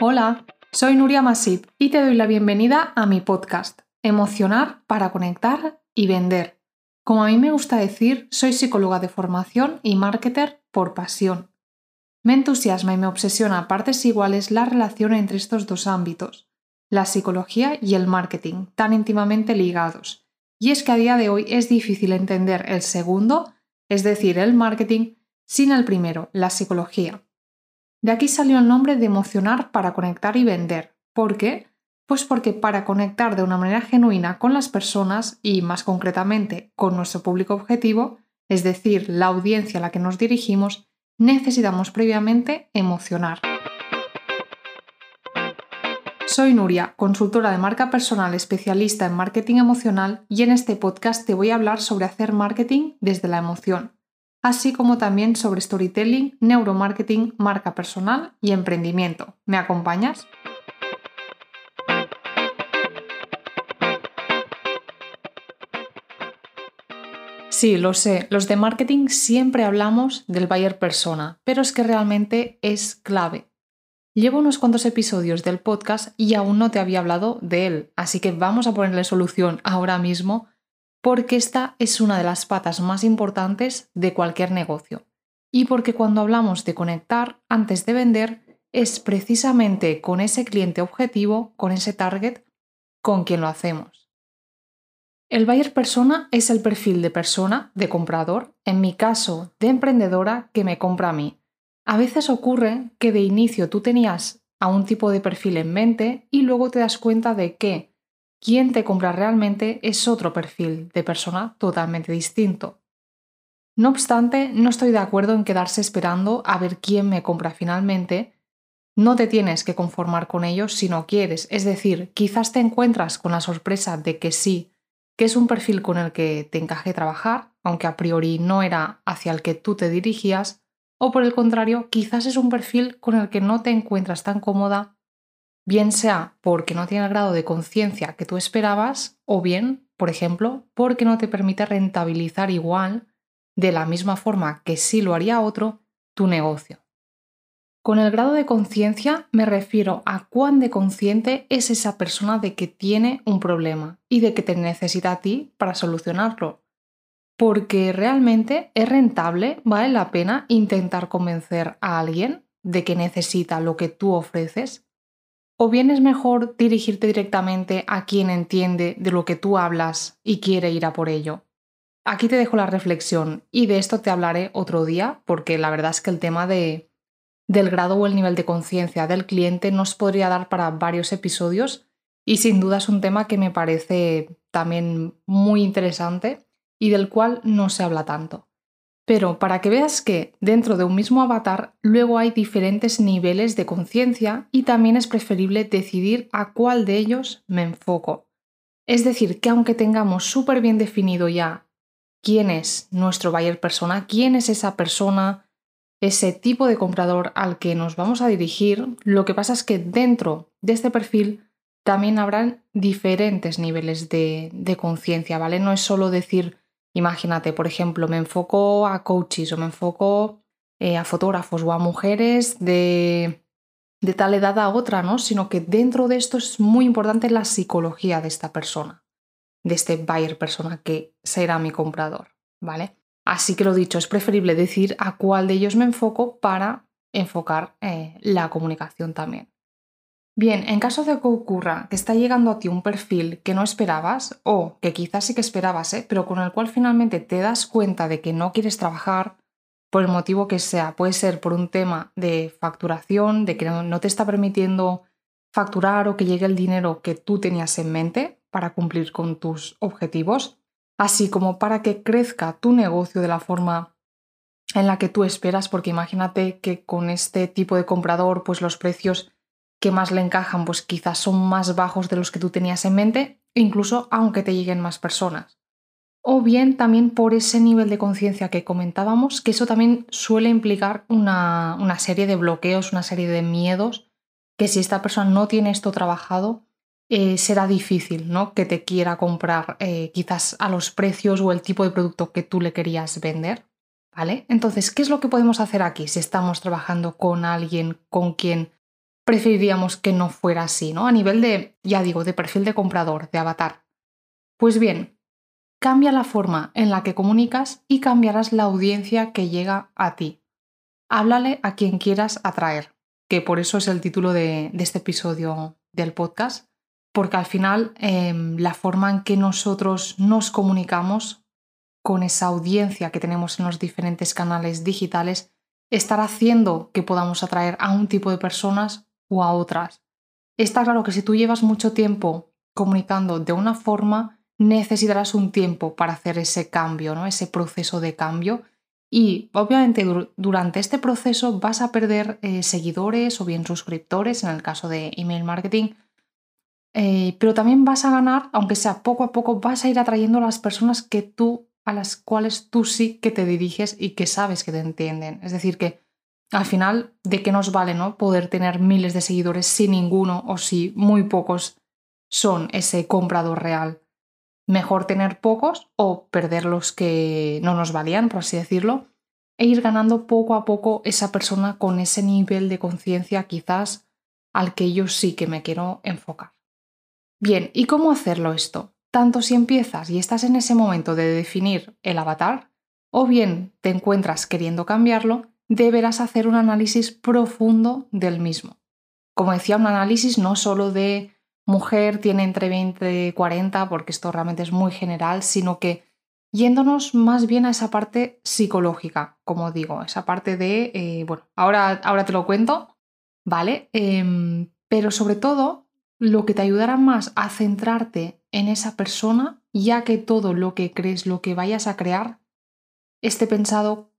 Hola, soy Nuria Masip y te doy la bienvenida a mi podcast, Emocionar para conectar y vender. Como a mí me gusta decir, soy psicóloga de formación y marketer por pasión. Me entusiasma y me obsesiona a partes iguales la relación entre estos dos ámbitos, la psicología y el marketing, tan íntimamente ligados. Y es que a día de hoy es difícil entender el segundo, es decir, el marketing, sin el primero, la psicología. De aquí salió el nombre de emocionar para conectar y vender. ¿Por qué? Pues porque para conectar de una manera genuina con las personas y más concretamente con nuestro público objetivo, es decir, la audiencia a la que nos dirigimos, necesitamos previamente emocionar. Soy Nuria, consultora de marca personal especialista en marketing emocional y en este podcast te voy a hablar sobre hacer marketing desde la emoción así como también sobre storytelling, neuromarketing, marca personal y emprendimiento. ¿Me acompañas? Sí, lo sé, los de marketing siempre hablamos del buyer persona, pero es que realmente es clave. Llevo unos cuantos episodios del podcast y aún no te había hablado de él, así que vamos a ponerle solución ahora mismo porque esta es una de las patas más importantes de cualquier negocio. Y porque cuando hablamos de conectar antes de vender, es precisamente con ese cliente objetivo, con ese target, con quien lo hacemos. El buyer persona es el perfil de persona, de comprador, en mi caso, de emprendedora que me compra a mí. A veces ocurre que de inicio tú tenías a un tipo de perfil en mente y luego te das cuenta de que quien te compra realmente es otro perfil de persona totalmente distinto. No obstante, no estoy de acuerdo en quedarse esperando a ver quién me compra finalmente. No te tienes que conformar con ellos si no quieres, es decir, quizás te encuentras con la sorpresa de que sí, que es un perfil con el que te encaje trabajar, aunque a priori no era hacia el que tú te dirigías, o por el contrario, quizás es un perfil con el que no te encuentras tan cómoda bien sea porque no tiene el grado de conciencia que tú esperabas o bien, por ejemplo, porque no te permite rentabilizar igual, de la misma forma que sí lo haría otro, tu negocio. Con el grado de conciencia me refiero a cuán de consciente es esa persona de que tiene un problema y de que te necesita a ti para solucionarlo. Porque realmente es rentable, vale la pena intentar convencer a alguien de que necesita lo que tú ofreces ¿O bien es mejor dirigirte directamente a quien entiende de lo que tú hablas y quiere ir a por ello? Aquí te dejo la reflexión y de esto te hablaré otro día porque la verdad es que el tema de, del grado o el nivel de conciencia del cliente nos podría dar para varios episodios y sin duda es un tema que me parece también muy interesante y del cual no se habla tanto. Pero para que veas que dentro de un mismo avatar luego hay diferentes niveles de conciencia y también es preferible decidir a cuál de ellos me enfoco. Es decir, que aunque tengamos súper bien definido ya quién es nuestro buyer persona, quién es esa persona, ese tipo de comprador al que nos vamos a dirigir, lo que pasa es que dentro de este perfil también habrán diferentes niveles de, de conciencia, ¿vale? No es solo decir Imagínate, por ejemplo, me enfoco a coaches o me enfoco eh, a fotógrafos o a mujeres de, de tal edad a otra, ¿no? Sino que dentro de esto es muy importante la psicología de esta persona, de este buyer persona que será mi comprador, ¿vale? Así que lo dicho, es preferible decir a cuál de ellos me enfoco para enfocar eh, la comunicación también. Bien, en caso de que ocurra que está llegando a ti un perfil que no esperabas o que quizás sí que esperabas, ¿eh? pero con el cual finalmente te das cuenta de que no quieres trabajar por el motivo que sea, puede ser por un tema de facturación, de que no te está permitiendo facturar o que llegue el dinero que tú tenías en mente para cumplir con tus objetivos, así como para que crezca tu negocio de la forma en la que tú esperas, porque imagínate que con este tipo de comprador pues los precios que más le encajan, pues quizás son más bajos de los que tú tenías en mente, incluso aunque te lleguen más personas. O bien también por ese nivel de conciencia que comentábamos, que eso también suele implicar una, una, serie de bloqueos, una serie de miedos, que si esta persona no tiene esto trabajado, eh, será difícil ¿no? que te quiera comprar eh, quizás a los precios o el tipo de producto que tú le querías vender. ¿Vale? Entonces, ¿qué es lo que podemos hacer aquí si estamos trabajando con alguien con quien preferiríamos que no fuera así, ¿no? A nivel de, ya digo, de perfil de comprador, de avatar. Pues bien, cambia la forma en la que comunicas y cambiarás la audiencia que llega a ti. Háblale a quien quieras atraer, que por eso es el título de, este episodio del podcast, porque al final em, la forma en que nosotros nos comunicamos con esa audiencia que tenemos en los diferentes canales digitales estará haciendo que podamos atraer a un tipo de personas o a otras. Está claro que si tú llevas mucho tiempo comunicando de una forma, necesitarás un tiempo para hacer ese cambio, ¿no? ese proceso de cambio. Y obviamente durante este proceso vas a perder eh, seguidores o bien suscriptores, en el caso de email marketing, eh, pero también vas a ganar, aunque sea poco a poco, vas a ir atrayendo a las personas que tú, a las cuales tú sí que te diriges y que sabes que te entienden. Es decir, que al final, ¿de qué nos vale ¿no? poder tener miles de seguidores si ninguno o si muy pocos son ese comprador real? Mejor tener pocos o perder los que no nos valían, por así decirlo, e ir ganando poco a poco esa persona con ese nivel de conciencia quizás al que yo sí que me quiero enfocar. Bien, ¿y cómo hacerlo esto? Tanto si empiezas y estás en ese momento de definir el avatar, o bien te encuentras queriendo cambiarlo, deberás hacer un análisis profundo del mismo. Como decía, un análisis no solo de mujer tiene entre 20 y 40, porque esto realmente es muy general, sino que yéndonos más bien a esa parte psicológica, como digo, esa parte de, eh, bueno, ahora, ahora te lo cuento, ¿vale? Em, pero sobre todo, lo que te ayudará más a centrarte en esa persona, ya que todo lo que crees, lo que vayas a crear, esté pensado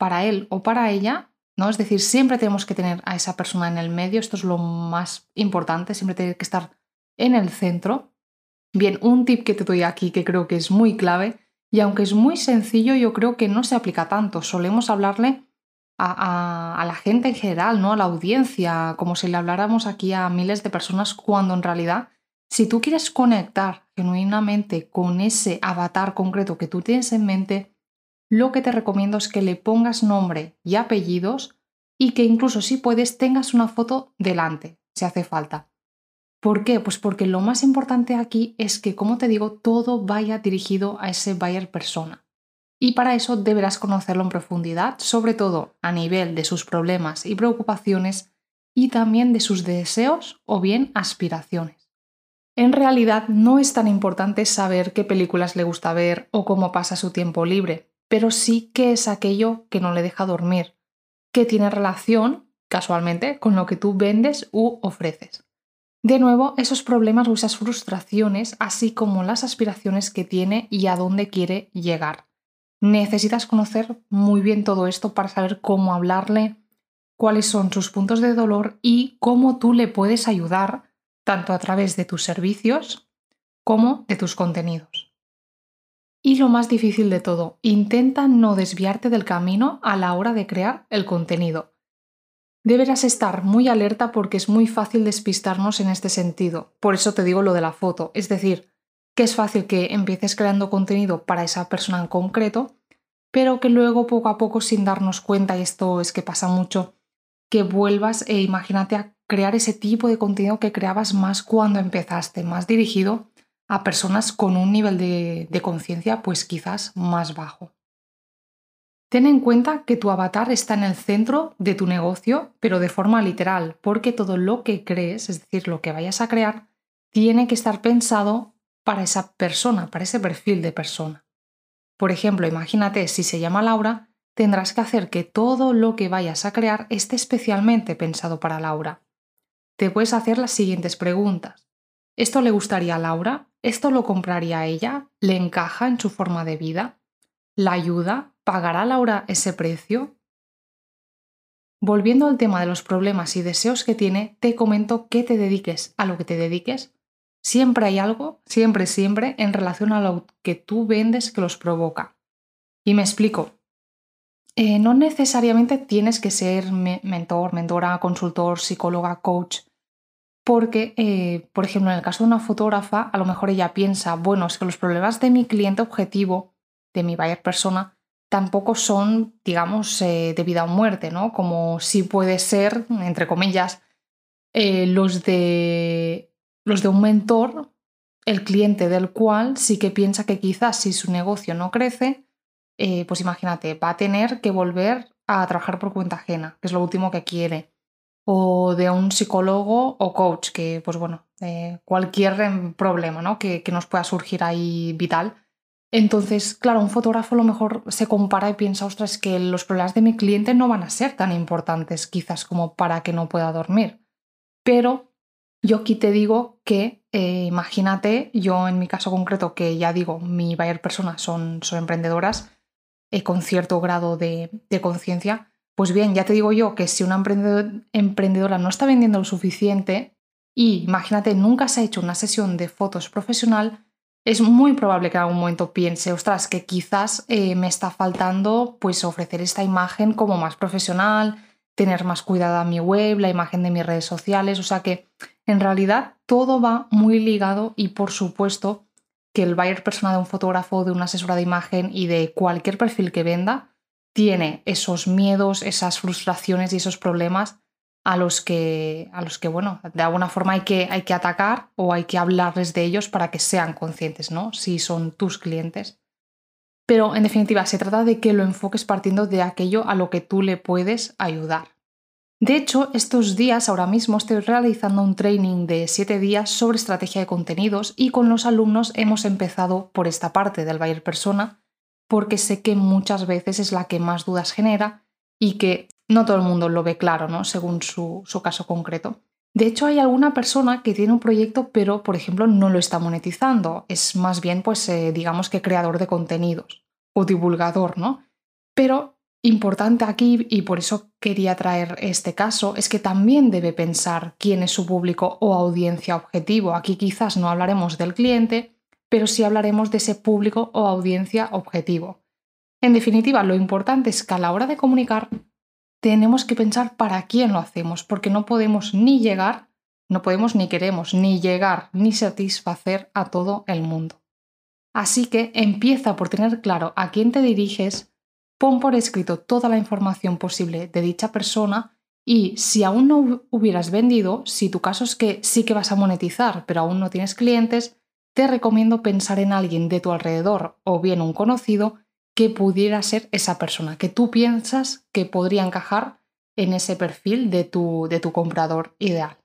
para él o para ella, ¿no? Es decir, siempre tenemos que tener a esa persona en el medio, esto es lo más importante, siempre tiene que estar en el centro. Bien, un tip que te doy aquí que creo que es muy clave, y aunque es muy sencillo, yo creo que no se aplica tanto. Solemos hablarle a, a, la gente en general, ¿no? A la audiencia, como si le habláramos aquí a miles de personas, cuando en realidad, si tú quieres conectar genuinamente con ese avatar concreto que tú tienes en mente, lo que te recomiendo es que le pongas nombre y apellidos y que incluso si puedes tengas una foto delante, si hace falta. ¿Por qué? Pues porque lo más importante aquí es que, como te digo, todo vaya dirigido a ese buyer persona. Y para eso deberás conocerlo en profundidad, sobre todo a nivel de sus problemas y preocupaciones y también de sus deseos o bien aspiraciones. En realidad no es tan importante saber qué películas le gusta ver o cómo pasa su tiempo libre, pero sí que es aquello que no le deja dormir, que tiene relación, casualmente, con lo que tú vendes u ofreces. De nuevo, esos problemas o esas frustraciones, así como las aspiraciones que tiene y a dónde quiere llegar. Necesitas conocer muy bien todo esto para saber cómo hablarle, cuáles son sus puntos de dolor y cómo tú le puedes ayudar, tanto a través de tus servicios como de tus contenidos. Y lo más difícil de todo, intenta no desviarte del camino a la hora de crear el contenido. Deberás estar muy alerta porque es muy fácil despistarnos en este sentido. Por eso te digo lo de la foto. Es decir, que es fácil que empieces creando contenido para esa persona en concreto, pero que luego poco a poco sin darnos cuenta, y esto es que pasa mucho, que vuelvas e imagínate a crear ese tipo de contenido que creabas más cuando empezaste, más dirigido a personas con un nivel de, conciencia pues quizás más bajo. Ten en cuenta que tu avatar está en el centro de tu negocio, pero de forma literal, porque todo lo que crees, es decir, lo que vayas a crear, tiene que estar pensado para esa persona, para ese perfil de persona. Por ejemplo, imagínate si se llama Laura, tendrás que hacer que todo lo que vayas a crear esté especialmente pensado para Laura. Te puedes hacer las siguientes preguntas. ¿Esto le gustaría a Laura? ¿Esto lo compraría ella? ¿Le encaja en su forma de vida? ¿La ayuda? ¿Pagará Laura ese precio? Volviendo al tema de los problemas y deseos que tiene, te comento que te dediques a lo que te dediques. Siempre hay algo, siempre, siempre, en relación a lo que tú vendes que los provoca. Y me explico. Eh, no necesariamente tienes que ser mentor, mentora, consultor, psicóloga, coach porque, eh, por ejemplo, en el caso de una fotógrafa, a lo mejor ella piensa, bueno, es que los problemas de mi cliente objetivo, de mi buyer persona, tampoco son, digamos, eh, de vida o muerte, ¿no? Como si puede ser, entre comillas, eh, los, de, los de un mentor, el cliente del cual sí que piensa que quizás si su negocio no crece, pues imagínate, va a tener que volver a trabajar por cuenta ajena, que es lo último que quiere. O de un psicólogo o coach, que pues bueno, eh, cualquier em, problema ¿no? que, que nos pueda surgir ahí vital. Entonces, claro, un fotógrafo a lo mejor se compara y piensa, ostras, que los problemas de mi cliente no van a ser tan importantes quizás como para que no pueda dormir. Pero yo aquí te digo que eh, imagínate, yo en mi caso concreto, que ya digo, mi buyer persona son, son emprendedoras eh, con cierto grado de, de conciencia, pues bien, ya te digo yo que si una emprendedora no está vendiendo lo suficiente y imagínate, nunca se ha hecho una sesión de fotos profesional, es muy probable que en algún momento piense, ostras, que quizás eh, me está faltando pues ofrecer esta imagen como más profesional, tener más cuidada mi web, la imagen de mis redes sociales, o sea que en realidad todo va muy ligado y por supuesto que el buyer persona de un fotógrafo, de una asesora de imagen y de cualquier perfil que venda tiene esos miedos, esas frustraciones y esos problemas a los que, a los que bueno, de alguna forma hay que, hay que atacar o hay que hablarles de ellos para que sean conscientes, ¿no? Si son tus clientes. Pero en definitiva, se trata de que lo enfoques partiendo de aquello a lo que tú le puedes ayudar. De hecho, estos días, ahora mismo, estoy realizando un training de 7 días sobre estrategia de contenidos y con los alumnos hemos empezado por esta parte del buyer persona porque sé que muchas veces es la que más dudas genera y que no todo el mundo lo ve claro, ¿no? Según su, caso concreto. De hecho, hay alguna persona que tiene un proyecto, pero, por ejemplo, no lo está monetizando. Es más bien, pues, eh, digamos que creador de contenidos o divulgador, ¿no? Pero importante aquí, y por eso quería traer este caso, es que también debe pensar quién es su público o audiencia objetivo. Aquí quizás no hablaremos del cliente, pero sí hablaremos de ese público o audiencia objetivo. En definitiva, lo importante es que a la hora de comunicar tenemos que pensar para quién lo hacemos, porque no podemos ni llegar, no podemos ni queremos ni llegar ni satisfacer a todo el mundo. Así que empieza por tener claro a quién te diriges, pon por escrito toda la información posible de dicha persona y si aún no hubieras vendido, si tu caso es que sí que vas a monetizar, pero aún no tienes clientes, te recomiendo pensar en alguien de tu alrededor o bien un conocido que pudiera ser esa persona, que tú piensas que podría encajar en ese perfil de tu, de tu comprador ideal.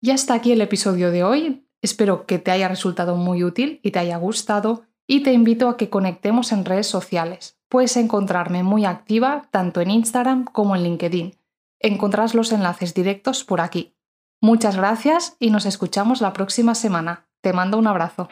Y hasta aquí el episodio de hoy. Espero que te haya resultado muy útil y te haya gustado y te invito a que conectemos en redes sociales. Puedes encontrarme muy activa tanto en Instagram como en LinkedIn. Encontrarás los enlaces directos por aquí. Muchas gracias y nos escuchamos la próxima semana. Te mando un abrazo.